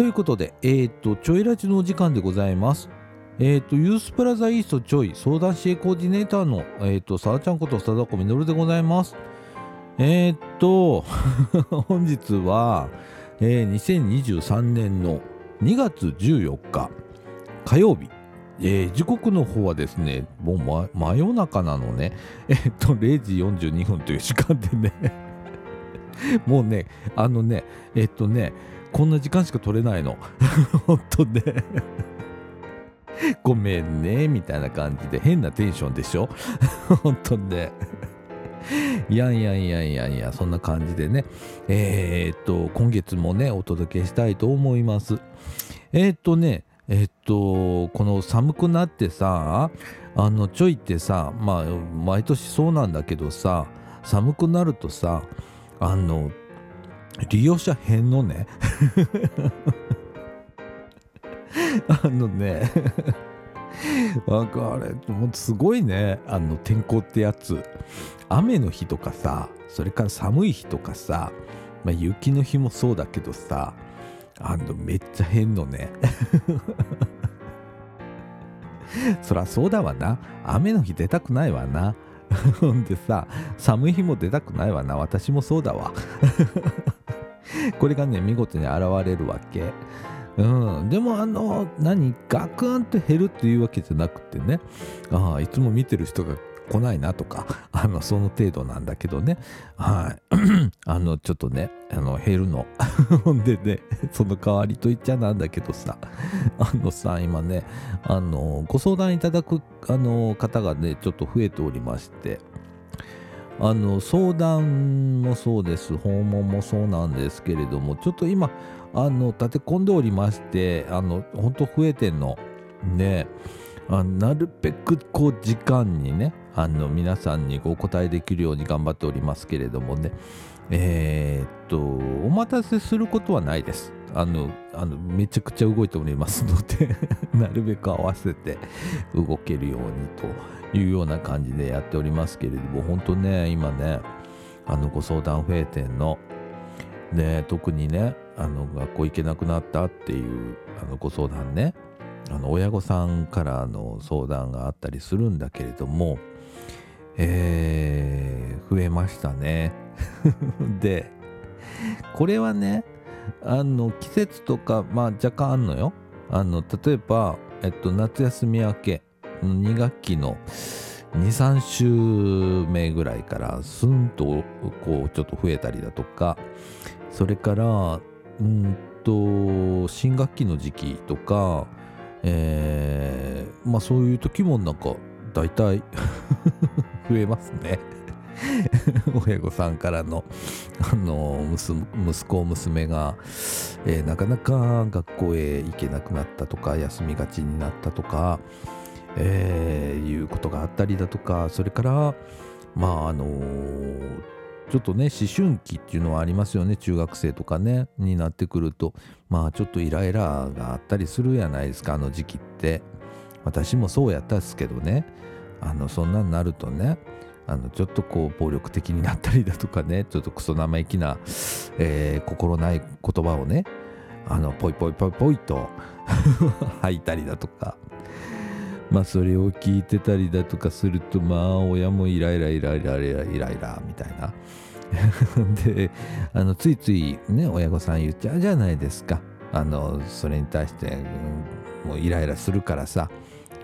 ということで、えっ、と、ちょいラジのお時間でございます。えっ、と、ユースプラザイーストちょい相談支援コーディネーターの、えっ、と、さあちゃんことさだこみのるでございます。えっ、と、本日は、えー、2023年の2月14日火曜日、えー、時刻の方はですね、もう、ま、真夜中なのね、えっと、0時42分という時間でね もうね、あのね、えっとね、こんな時間しか取れないの。ほんとね。ごめんね、みたいな感じで。変なテンションでしょ？ほんとね。いやいやいやいやいや、そんな感じでね、えー、っと、今月もね、お届けしたいと思います。えー、っとね、え、っと、この寒くなってさ、あの、ちょいってさ、まあ、毎年そうなんだけどさ、寒くなるとさ、あの、利用者変のね。あのね。なんかあれもうすごいね。あの天候ってやつ。雨の日とかさそれから寒い日とかさ、まあ、雪の日もそうだけどさあのめっちゃ変のね。そらそうだわな。雨の日出たくないわな。ほ んでさ寒い日も出たくないわな。私もそうだわ。これがね見事に現れるわけ。うん、でもあの何？ガクンって減るっていうわけじゃなくてね。ああいつも見てる人が来ないなとか あのその程度なんだけどね。はい。あのちょっとねあの減るの。ほ んでねその代わりと言っちゃなんだけどさ。あのさ今ねあのご相談いただくあの方がねちょっと増えておりまして。あの相談もそうです。訪問もそうなんですけれどもちょっと今あの立て込んでおりましてあの本当増えてんの。であなるべくこう時間にねあの皆さんにお答えできるように頑張っておりますけれどもねえー、っとお待たせすることはないです。あのあのめちゃくちゃ動いておりますので なるべく合わせて動けるようにと。いうような感じでやっておりますけれども本当ね今ねあのご相談増えてんの。で特にねあの学校行けなくなったっていうあのご相談ねあの親御さんからの相談があったりするんだけれども、えー、増えましたね。でこれはねあの季節とか、まあ、若干あんのよ。あの例えば、えっと、夏休み明け2学期の23週目ぐらいからスンとこうちょっと増えたりだとかそれからうんと新学期の時期とか、えー、まあそういう時もなんか大体 増えますね。親御さんからのあの息子娘が、えー、なかなか学校へ行けなくなったとか休みがちになったとか、えー、いうことがあったりだとかそれからまああのー、ちょっとね思春期っていうのはありますよね。中学生とかねになってくるとまあちょっとイライラがあったりするやないですかあの時期って。私もそうやったっすけどね。あのそんなんなるとねあのちょっとこう暴力的になったりだとかねちょっとクソ生意気な、えー、心ない言葉をねあのポイポイポイポイと 吐いたりだとか。まあそれを聞いてたりだとかするとまあ親もイライライライライライライラみたいな。であのついついね親御さん言っちゃうじゃないですか。あのそれに対して、うん、もうイライラするからさ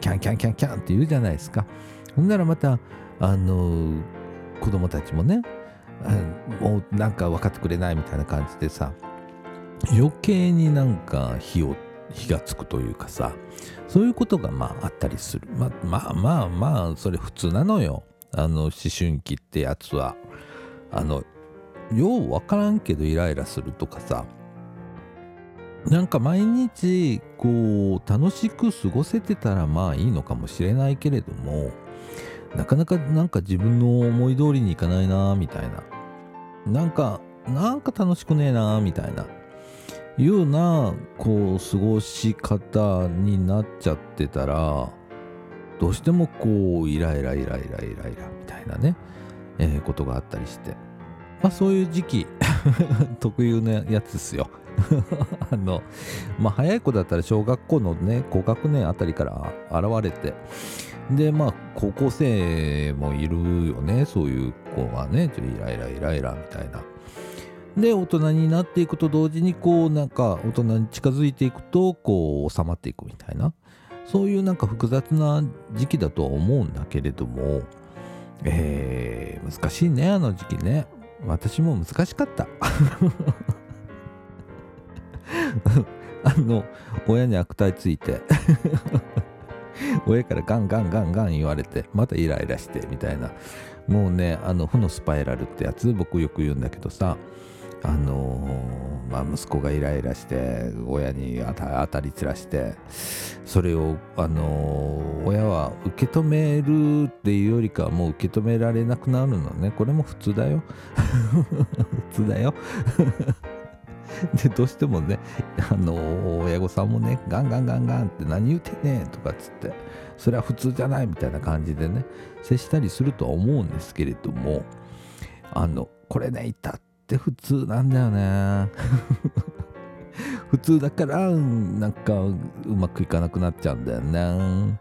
キャンキャンキャンキャンって言うじゃないですか。ほんならまたあの子供たちもねもうなんか分かってくれないみたいな感じでさ余計になんか火を火がつくというかさそういうことがまああったりする。ままあまあまあそれ普通なのよ。あの思春期ってやつは。あのよう分からんけどイライラするとかさ。なんか毎日こう楽しく過ごせてたらまあいいのかもしれないけれどもなかなかなんか自分の思い通りにいかないなみたいな。なんかなんか楽しくねえなみたいな。いうようなこう過ごし方になっちゃってたらどうしてもこうイライライライライライラみたいなね、えー、ことがあったりして。まあそういう時期 特有のやつですよ。あのまあ早い子だったら小学校のね高学年あたりから現れて。でまあ高校生もいるよねそういう子がね。ちょっとイライライライラみたいな。で大人になっていくと同時にこうなんか大人に近づいていくとこう収まっていくみたいな。そういうなんか複雑な時期だとは思うんだけれどもえー、難しいねあの時期ね。私も難しかった。あの親に悪態ついて親からガンガンガンガン言われてまたイライラしてみたいな。もうねあの負のスパイラルってやつ僕よく言うんだけどさ。あのー、まあ、息子がイライラして親に当たり散らしてそれを、あのー、親は受け止めるっていうよりかはもう受け止められなくなるのね。これも普通だよ。普通だよ。でどうしてもねあの、親御さんもねガンガンガンガンって何言うてんねんとかっつってそれは普通じゃないみたいな感じでね接したりするとは思うんですけれどもあのこれねたって普通なんだよね。普通だからなんかうまくいかなくなっちゃうんだよね。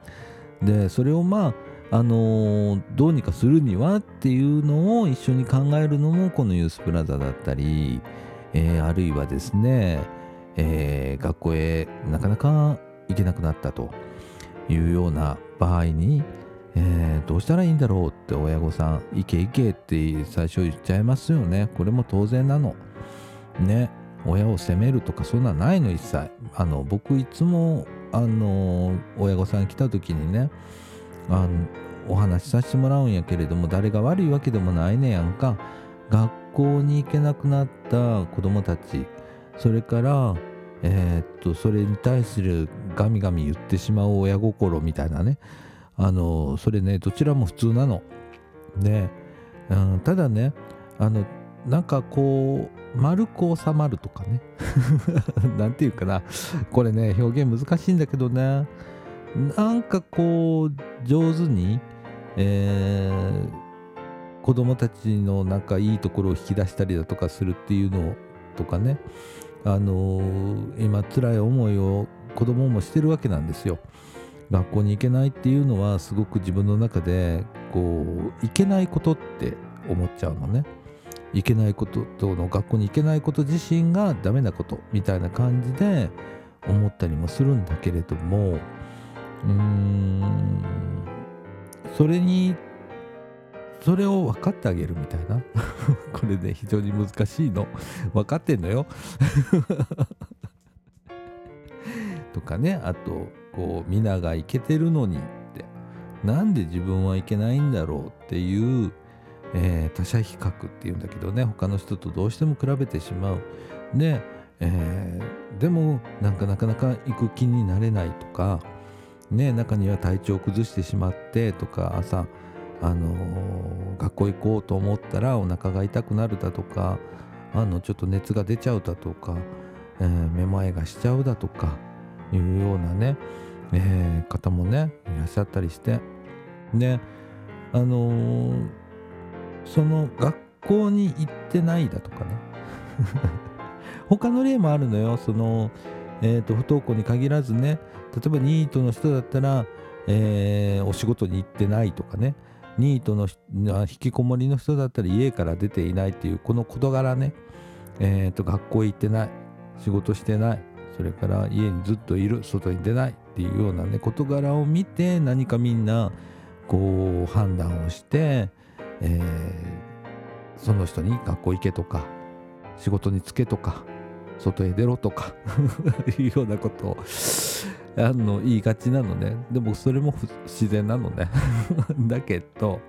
でそれをまああのー、どうにかするにはっていうのを一緒に考えるのもこのユースプラザだったり、えー、あるいはですね、えー、学校へなかなか行けなくなったというような場合にえー、どうしたらいいんだろうって親御さん、行け行けって最初言っちゃいますよね。これも当然なの。ね。親を責めるとかそんなないの一切。あの、僕いつも、あの、親御さん来た時にね、あの、お話しさせてもらうんやけれども、誰が悪いわけでもないねやんか。学校に行けなくなった子供たち、それから、えー、っと、それに対するガミガミ言ってしまう親心みたいなね。あのそれねどちらも普通なの。で、うん、ただねあのなんかこう丸く収まるとかね。なんていうかな。これね表現難しいんだけどねなんかこう上手に、えー、子供たちのなんかいいところを引き出したりだとかするっていうのとかね。あのー、今辛い思いを子供もしてるわけなんですよ。学校に行けないっていうのはすごく自分の中でこう行けないことって思っちゃうのね。行けないこととの学校に行けないこと自身がダメなことみたいな感じで思ったりもするんだけれどもうーんそれにそれを分かってあげるみたいな。これね非常に難しいの。分かってんのよ。とかねあとこう皆がいけてるのにって。なんで自分はいけないんだろうっていう、えー、他者比較っていうんだけどね。他の人とどうしても比べてしまう。で、えー、でもなんかなかなか行く気になれないとか。ね中には体調を崩してしまってとか。朝あのー、学校行こうと思ったらお腹が痛くなるだとか。あのちょっと熱が出ちゃうだとか、えー、めまいがしちゃうだとか。いうようなねえー、方もねいらっしゃったりして。であのー、その学校に行ってないだとかね。他の例もあるのよ。その、えーと、不登校に限らずね。例えばニートの人だったら、えー、お仕事に行ってないとかね。ニートの引きこもりの人だったら家から出ていないっていうこの事柄ね、えーと学校行ってない。仕事してない。それから家にずっといる外に出ないっていうようなね事柄を見て何かみんなこう判断をして、えー、その人に学校行けとか仕事に就けとか外へ出ろとか いうようなことをあの言いがちなのね。でもそれも自然なのね。だけど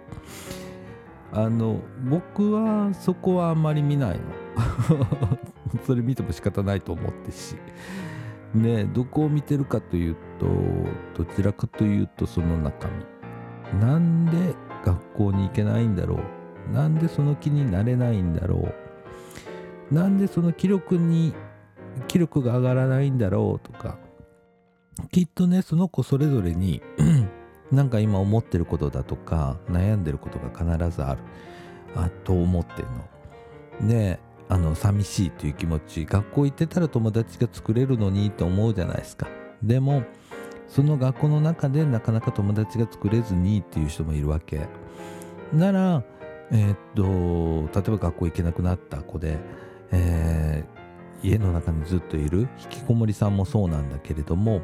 あの僕はそこはあんまり見ないの。それ見ても仕方ないと思ってし。ねどこを見てるかというとどちらかというとその中身。なんで学校に行けないんだろう。なんでその気になれないんだろう。なんでその気力に気力が上がらないんだろう。とかきっとねその子それぞれに なんか今思ってることだとか悩んでることが必ずある。あと思ってんの。であの寂しいという気持ち学校行ってたら友達が作れるのにと思うじゃないですか。でもその学校の中でなかなか友達が作れずにっていう人もいるわけ。ならえー、っと例えば学校行けなくなった子で、えー、家の中にずっといる引きこもりさんもそうなんだけれども、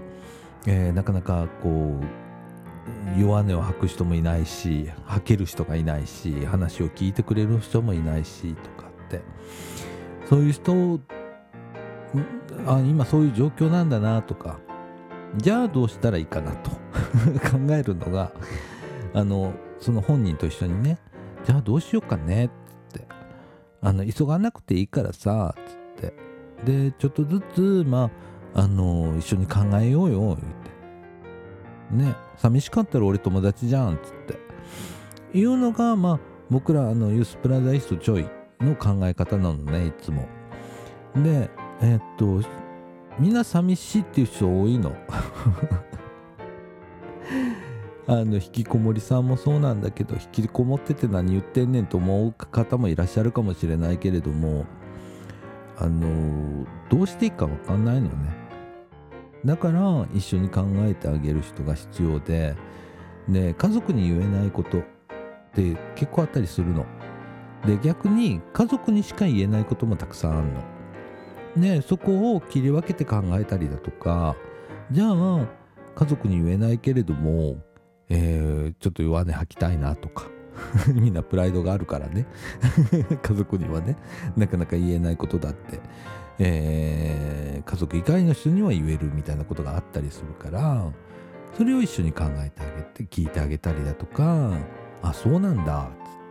えー、なかなかこう弱音を吐く人もいないし吐ける人がいないし話を聞いてくれる人もいないしとか。って。そういう人あ今そういう状況なんだなとか。じゃあどうしたらいいかなと。考えるのがあのその本人と一緒にね。じゃあどうしようかね。っつって。あの急がなくていいからさ。っつって。でちょっとずつまああの一緒に考えようよ。言って。ね。寂しかったら俺友達じゃん。っつって。いうのがまあ僕らあのユースプラザイストちょいの考え方なのねいつも。でえー、っとみんな寂しいっていう人多いの。あの引きこもりさんもそうなんだけど引きこもってて何言ってんねんと思う方もいらっしゃるかもしれないけれどもあのどうしていいか分かんないのね。だから一緒に考えてあげる人が必要でで家族に言えないことって結構あったりするの。で逆に家族にしか言えないこともたくさんあるの。ねそこを切り分けて考えたりだとかじゃあ家族に言えないけれどもえー、ちょっと弱音吐きたいなとか みんなプライドがあるからね。家族にはねなかなか言えないことだって、えー、家族以外の人には言えるみたいなことがあったりするからそれを一緒に考えてあげて聞いてあげたりだとかあそうなんだっつ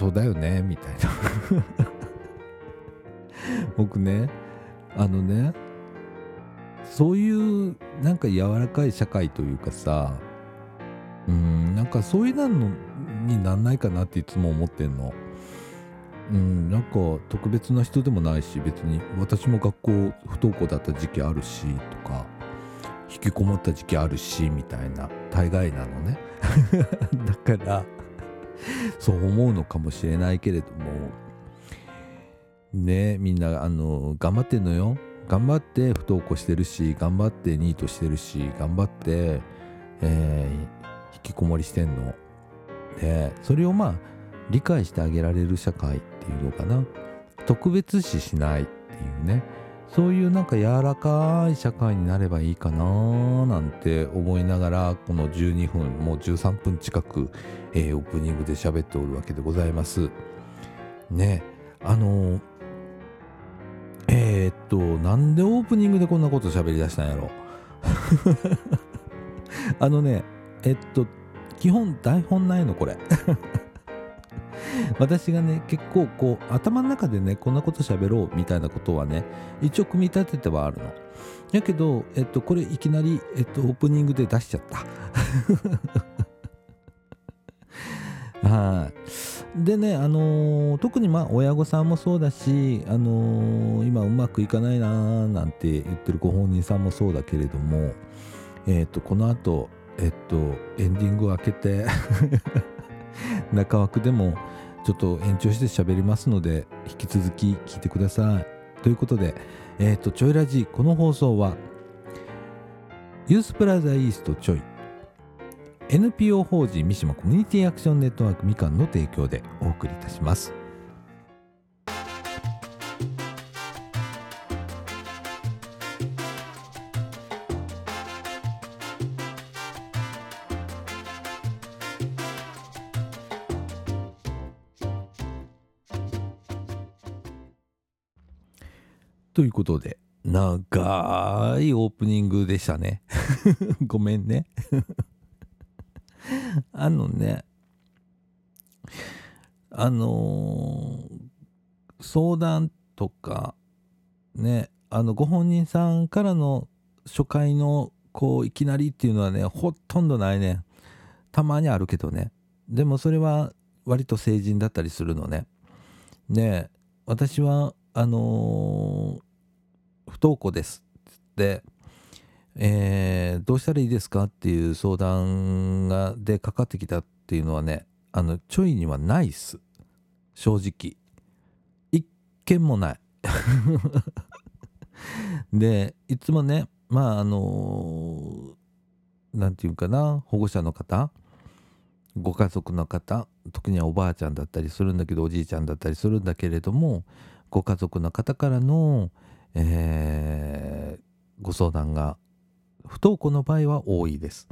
そうだよねみたいな 僕ねあのねそういうなんか柔らかい社会というかさうんなんかそういうのになんないかなっていつも思ってんの。うん、なんか特別な人でもないし別に私も学校不登校だった時期あるしとか引きこもった時期あるしみたいな大概なのね だから そう思うのかもしれないけれども。ねみんなあの頑張ってんのよ。頑張って不登校してるし頑張ってニートしてるし頑張って、えー、引きこもりしてんの。でそれをまあ理解してあげられる社会っていうのかな。特別視しないっていうね。そういうなんか柔らかい社会になればいいかななんて思いながらこの12分もう13分近く、えー、オープニングで喋っておるわけでございますねあのーえー、っと、なんでオープニングでこんなこと喋り出したんやろ あのね、えっと、基本台本ないの、これ。私がね、結構こう、頭の中でね、こんなこと喋ろうみたいなことはね、一応組み立ててはあるの。やけど、えっと、これいきなり、えっと、オープニングで出しちゃった。はい。でね、あのー、特にまあ親御さんもそうだし、あのー、今うまくいかないなーなんて言ってるご本人さんもそうだけれども、えっ、と、この後、えっと、エンディングを開けて 中枠でもちょっと延長して喋りますので、引き続き聞いてください。ということで、えっ、と、ちょいラジ、この放送は、ユースプラザイーストちょい、NPO 法人三島コミュニティアクションネットワークみかんの提供でお送りいたします。ということで長いオープニングでしたね ごめんね あのね、あのー、相談とか、ね、あの、ご本人さんからの初回の、こう、いきなりっていうのはね、ほとんどないね。たまにあるけどね。でもそれは割と成人だったりするのね。で、私は、あのー、不登校ですって、えー、どうしたらいいですかっていう相談がでかかってきたっていうのはねあのちょいにはないっす。正直。一件もない。でいつもねまああの何て言うかな保護者の方ご家族の方特にはおばあちゃんだったりするんだけどおじいちゃんだったりするんだけれどもご家族の方からの、えー、ご相談が不登校の場合は多いです。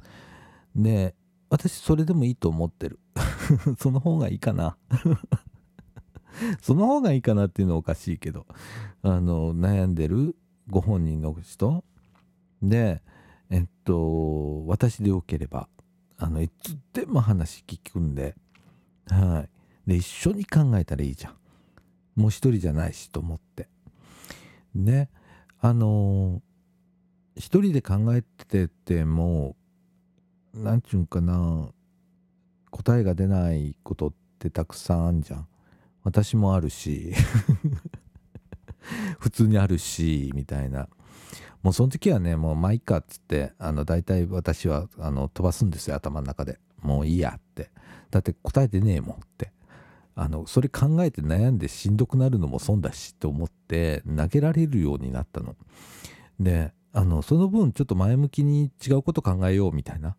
で私それでもいいと思ってる。その方がいいかな。その方がいいかなっていうのはおかしいけど。あの悩んでるご本人の人。でえっと私でよければあのいつでも話聞くんで。はい。で一緒に考えたらいいじゃん。もう一人じゃないしと思って。ね。あの一人で考えてても何ちゅうんかな答えが出ないことってたくさんあんじゃん。私もあるし 普通にあるしみたいな。もうその時はねもうまあいいかっつってあの大体私はあの飛ばすんですよ頭の中で。もういいやって。だって答えてねえもんって。あのそれ考えて悩んでしんどくなるのも損だしと思って投げられるようになったの。であのその分ちょっと前向きに違うこと考えようみたいな。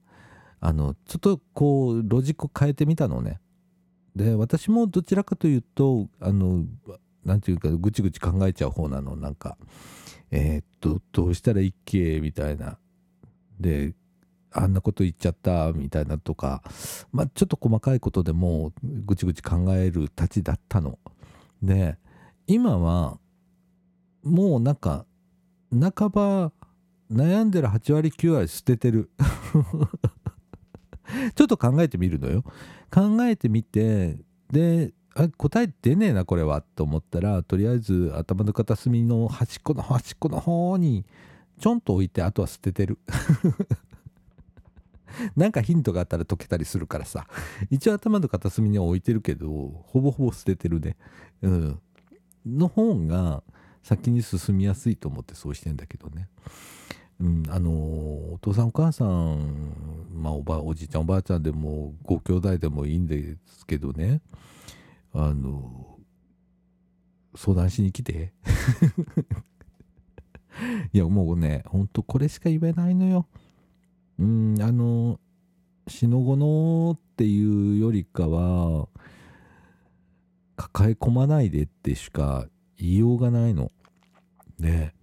あのちょっとこうロジックを変えてみたのね。で私もどちらかというとあの何て言うかぐちぐち考えちゃう方なの。なんかえー、っとどうしたらいいっけ？みたいな。であんなこと言っちゃったみたいなとかまあちょっと細かいことでもぐちぐち考えるたちだったの。で今はもうなんか半ば悩んでる8割9割捨ててる。ちょっと考えてみるのよ。考えてみてで答え出ねえなこれはと思ったらとりあえず頭の片隅の端っこの端っこの方にちょんと置いてあとは捨ててる。なんかヒントがあったら解けたりするからさ。一応頭の片隅には置いてるけどほぼほぼ捨ててるね。うん。の方が先に進みやすいと思ってそうしてんだけどね。うん、あのお父さんお母さん、まあ、おばおじいちゃんおばあちゃんでもご兄弟でもいいんですけどね。あの相談しに来て。いやもうねほんとこれしか言えないのよ。うんあのしのごのっていうよりかは抱え込まないでってしか言いようがないの。で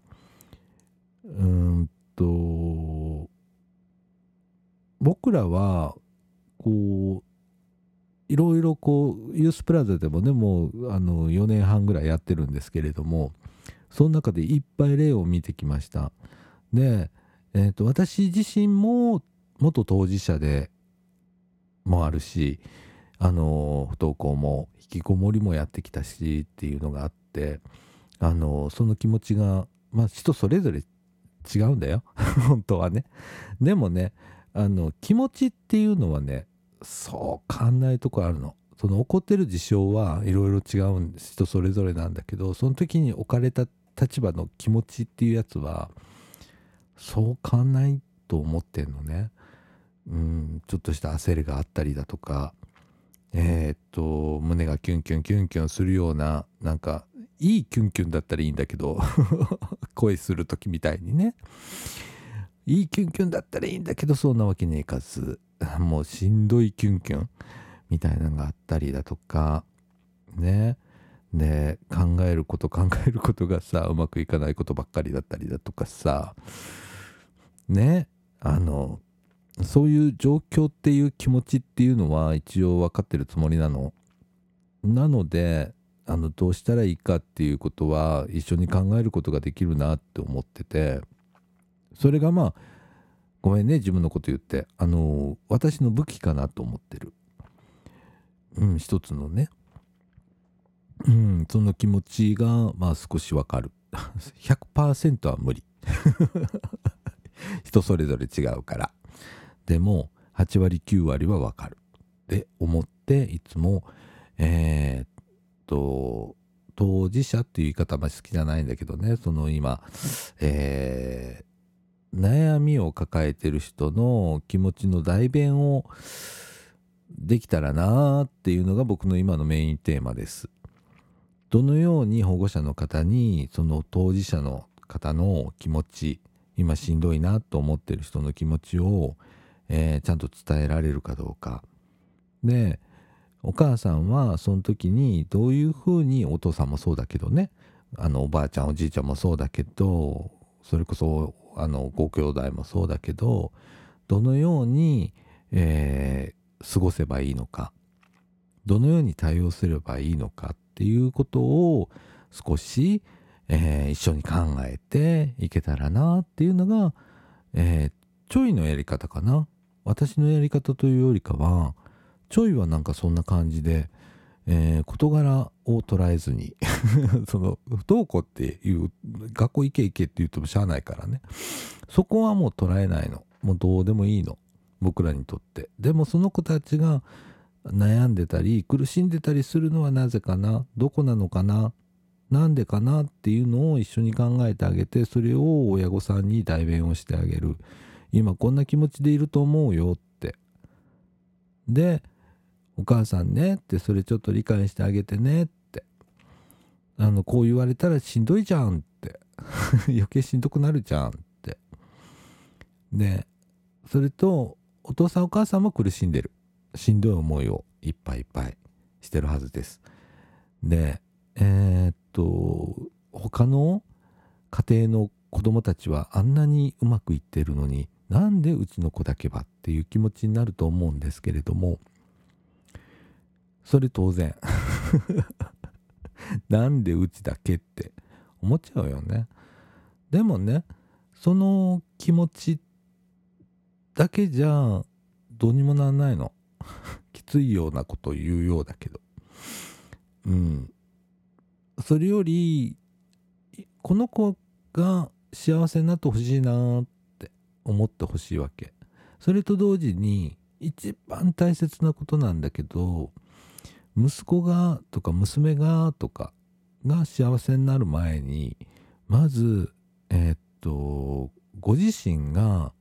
うんと僕らはこういろいろこうユースプラザでもねもうあの4年半ぐらいやってるんですけれどもその中でいっぱい例を見てきました。で、えーと、私自身も元当事者でもあるしあの不登校も引きこもりもやってきたしっていうのがあってあのその気持ちがまあ人それぞれ違うんだよ。本当はね。でもねあの気持ちっていうのはねそう変わんないとこあるの。その起こってる事象はいろいろ違うんです。人それぞれなんだけどその時に置かれた立場の気持ちっていうやつはそう変わんないと思ってんのね。うんちょっとした焦りがあったりだとかえー、っと胸がキュンキュンキュンキュンするようななんかいいキュンキュンだったらいいんだけど 恋する時みたいにね。いいキュンキュンだったらいいんだけどそんなわけにいかずもうしんどいキュンキュンみたいなのがあったりだとかね。で考えること考えることがさうまくいかないことばっかりだったりだとかさ。ねあのそういう状況っていう気持ちっていうのは一応分かってるつもりなの。なのであのどうしたらいいかっていうことは一緒に考えることができるなって思っててそれがまあごめんね自分のこと言って。あの私の武器かなと思ってる。うん一つのね。うんその気持ちがまあ少しわかる。100%は無理。人それぞれ違うから。でも8割9割はわかる。って思っていつもえー、っと当事者っていう言い方あんまり好きじゃないんだけどね。その今、えー、悩みを抱えてる人の気持ちの代弁をできたらなーっていうのが僕の今のメインテーマです。どのように保護者の方にその当事者の方の気持ち今しんどいなと思ってる人の気持ちを、えー、ちゃんと伝えられるかどうか。でお母さんはその時にどういうふうにお父さんもそうだけどね。あのおばあちゃんおじいちゃんもそうだけどそれこそあのご兄弟もそうだけどどのように、えー、過ごせばいいのか。どのように対応すればいいのかっていうことを少し、えー、一緒に考えていけたらなっていうのが、えー、ちょいのやり方かな。私のやり方というよりかはちょいはなんかそんな感じで、えー、事柄を捉えずに その不登校っていう学校行け行けって言ってもしゃあないからね。そこはもう捉えないの。もうどうでもいいの。僕らにとって。でもその子たちが悩んでたり苦しんでたりするのはなぜかな。どこなのかな。なんでかなっていうのを一緒に考えてあげてそれを親御さんに代弁をしてあげる。今こんな気持ちでいると思うよって。でお母さんねってそれちょっと理解してあげてねって。あのこう言われたらしんどいじゃんって。余計しんどくなるじゃんって。でそれとお父さんお母さんも苦しんでる。しんどい思いをいっぱいいっぱいしてるはずです。でえー、っと他の家庭の子供たちはあんなにうまくいってるのになんでうちの子だけはっていう気持ちになると思うんですけれどもそれ当然。なんでうちだけって思っちゃうよね。でもねその気持ちだけじゃどうにもなんないの。きついようなことを言うようだけど。うん。それよりこの子が幸せになってほしいなって思ってほしいわけ。それと同時に一番大切なことなんだけど息子がとか娘がとかが幸せになる前にまずえー、っとご自身が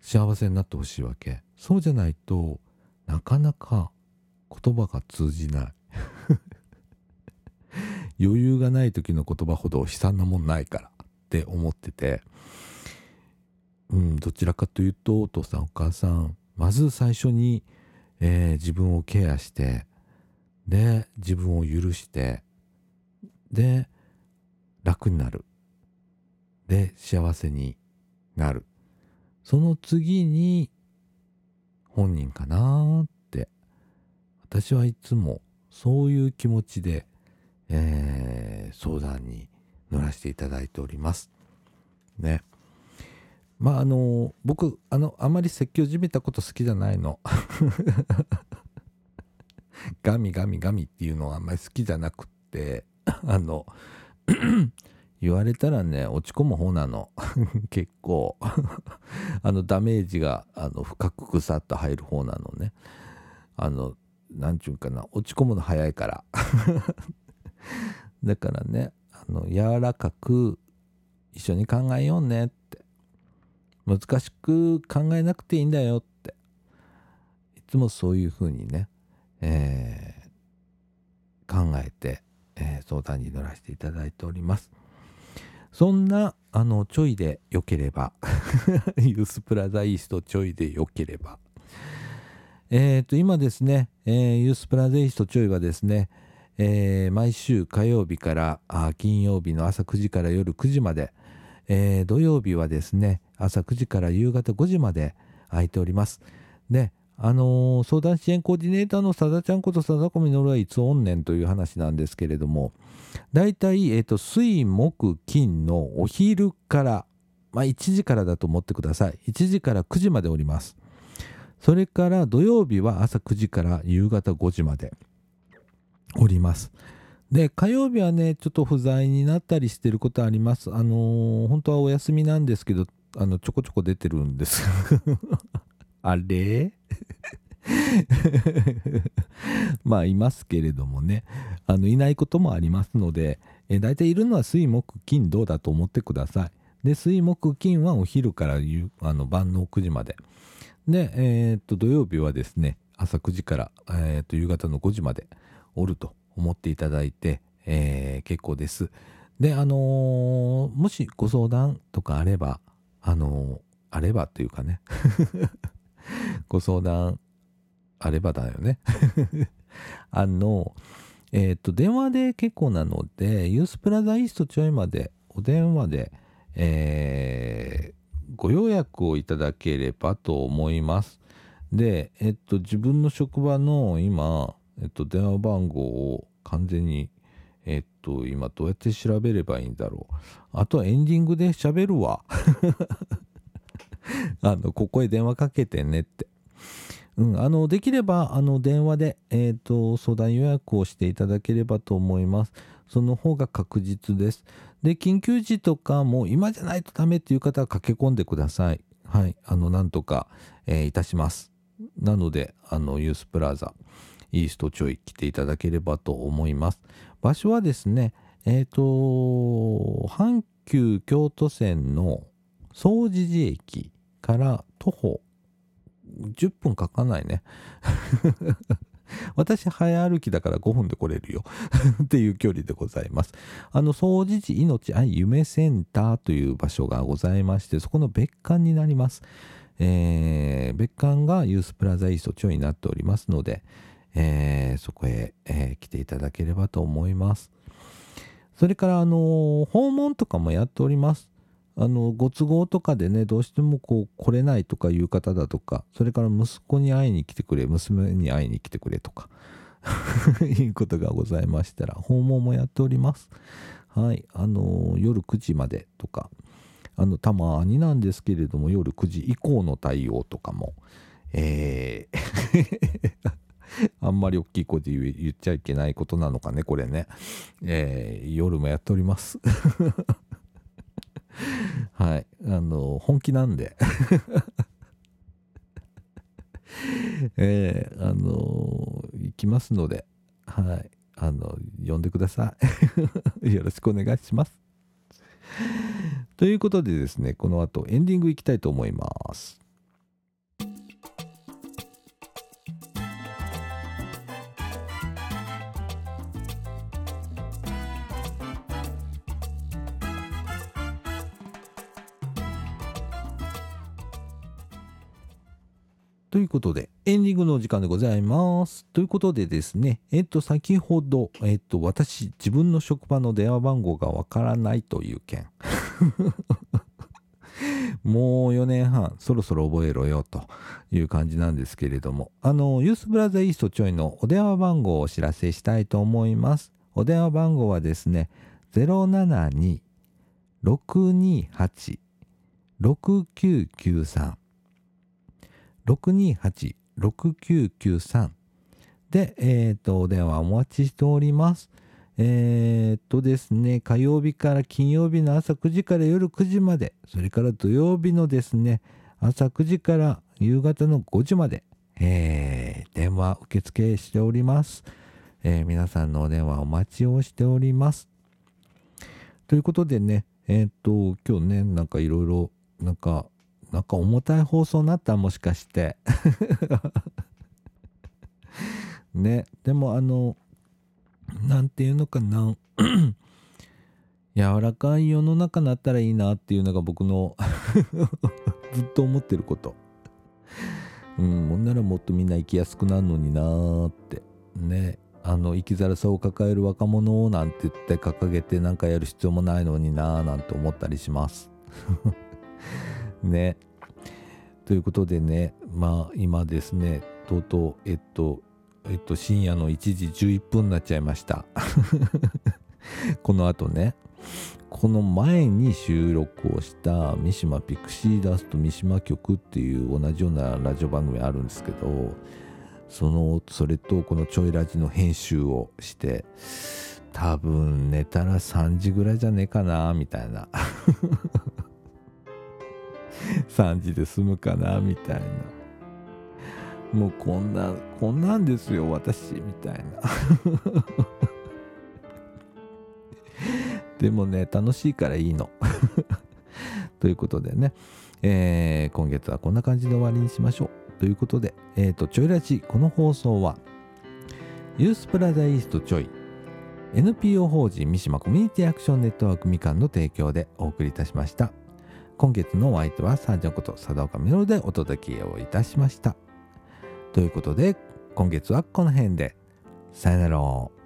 幸せになってほしいわけ。そうじゃないとなかなか言葉が通じない。余裕がない時の言葉ほど悲惨なもんないからって思ってて。うんどちらかというとお父さんお母さんまず最初に、えー、自分をケアしてで自分を許してで楽になる。で幸せになる。その次に本人かなって私はいつもそういう気持ちでえー、相談に乗らせていただいております。ね。まああの僕あのあまり説教じめたこと好きじゃないの。ガミガミガミっていうのはあんまり好きじゃなくってあの 言われたらね落ち込む方なの 結構 あのダメージがあの深くぐさっと入る方なのねあの何ちゅうかな落ち込むの早いから だからねあの柔らかく一緒に考えようねって。難しく考えなくていいんだよって。いつもそういうふうにね、えー、考えて、えー、相談に乗らせていただいております。そんなあのちょいでよければ ユースプラザイーストちょいでよければ。えっ、ー、と今ですね、えー、ユースプラザイーストちょいはですねえー、毎週火曜日から金曜日の朝9時から夜9時まで、えー、土曜日はですね朝9時から夕方5時まで空いております。であのー、相談支援コーディネーターのさだちゃんことさだこみのるはいつおんねんという話なんですけれども大体、えーと、水木金のお昼から、まあ、1時からだと思ってください。1時から9時までおります。それから土曜日は朝9時から夕方5時まで。おります。で火曜日はねちょっと不在になったりしてることあります。あのー、本当はお休みなんですけどあのちょこちょこ出てるんです。あれ？まあいますけれどもねあのいないこともありますので、え大体いるのは水木金土だと思ってください。で水木金はお昼からあの晩の9時まで。で、えー、っと土曜日はですね朝9時から、えー、っと夕方の5時までおると思っていただいて、えー、結構です。で、あのー、もしご相談とかあれば、あのー、あればっていうかね ご相談あればだよね あの、えっ、と、電話で結構なので、ユースプラザイーストちょいまで、お電話で、えー、ご予約をいただければと思います。で、えっと、自分の職場の今、えっと、電話番号を完全にえっと、今どうやって調べればいいんだろう。あとはエンディングで喋るわ。あの、ここへ電話かけてねって。うん、あの、できれば、あの、電話で、えっ、と、相談予約をしていただければと思います。その方が確実です。で、緊急時とかも今じゃないとダメっていう方は駆け込んでください。はい。あの、なんとか、えー、いたします。なので、あの、ユースプラザ、イーストちょい来ていただければと思います。場所はですね、えっ、ー、と、阪急京都線の総持寺駅から徒歩10分かかないね。私、早歩きだから5分で来れるよ っていう距離でございます。あの、総持寺命愛夢センターという場所がございまして、そこの別館になります。えー、別館がユースプラザイースト町になっておりますので、えー、そこへ、えー、来ていただければと思います。それから、あの訪問とかもやっております。あのご都合とかでねどうしてもこう来れないとかいう方だとかそれから息子に会いに来てくれ娘に会いに来てくれとか いうことがございましたら訪問もやっておりますはいあの夜9時までとかあのたまになんですけれども夜9時以降の対応とかもえー あんまり大きい声で言っちゃいけないことなのかね、これね。えー、夜もやっております。はい。あの、本気なんで。えー、あの行きますので、はい。あの、呼んでください。よろしくお願いします。ということでですね、この後エンディングいきたいと思います。ということで、エンディングのお時間でございます。ということでですね、えっと、先ほど、えっと、私、自分の職場の電話番号がわからないという件。もう4年半、そろそろ覚えろよという感じなんですけれども、あの、ユースブラザーイーストちょいのお電話番号をお知らせしたいと思います。お電話番号はですね、072-628-6993 628-6993で、えっ、ー、と、お電話お待ちしております。えっ、とですね、火曜日から金曜日の朝9時から夜9時まで、それから土曜日のですね、朝9時から夕方の5時まで、えー、電話受付しております。えー、皆さんのお電話お待ちをしております。ということでね、えっ、と、今日ね、なんかいろいろ、なんかなんか重たい放送になったもしかして。ね。でもあの何て言うのかな。柔らかい世の中になったらいいなっていうのが僕の ずっと思ってること。うんほんならもっとみんな生きやすくなるのになーって。ね。あの生きづらさを抱える若者をなんて言って掲げてなんかやる必要もないのになーなんて思ったりします ね。ということでね、まあ今ですね、とうとう、えっと、えっと、深夜の1時11分になっちゃいました。この後ね、この前に収録をした三島ピクシーダスト三島曲っていう同じようなラジオ番組あるんですけど、その、それとこのちょいラジの編集をして、多分寝たら3時ぐらいじゃねえかな、みたいな。3時で済むかなみたいな。もうこんなこんなんですよ私みたいな。でもね楽しいからいいの。ということでね、えー、今月はこんな感じで終わりにしましょう。ということで、えっ、ー、とちょいらちこの放送はユースプラザイーストちょい NPO 法人三島コミュニティアクションネットワークみかんの提供でお送りいたしました。今月のお相手はサージャンこと佐岡実でお届けをいたしました。ということで今月はこの辺で。さよなら。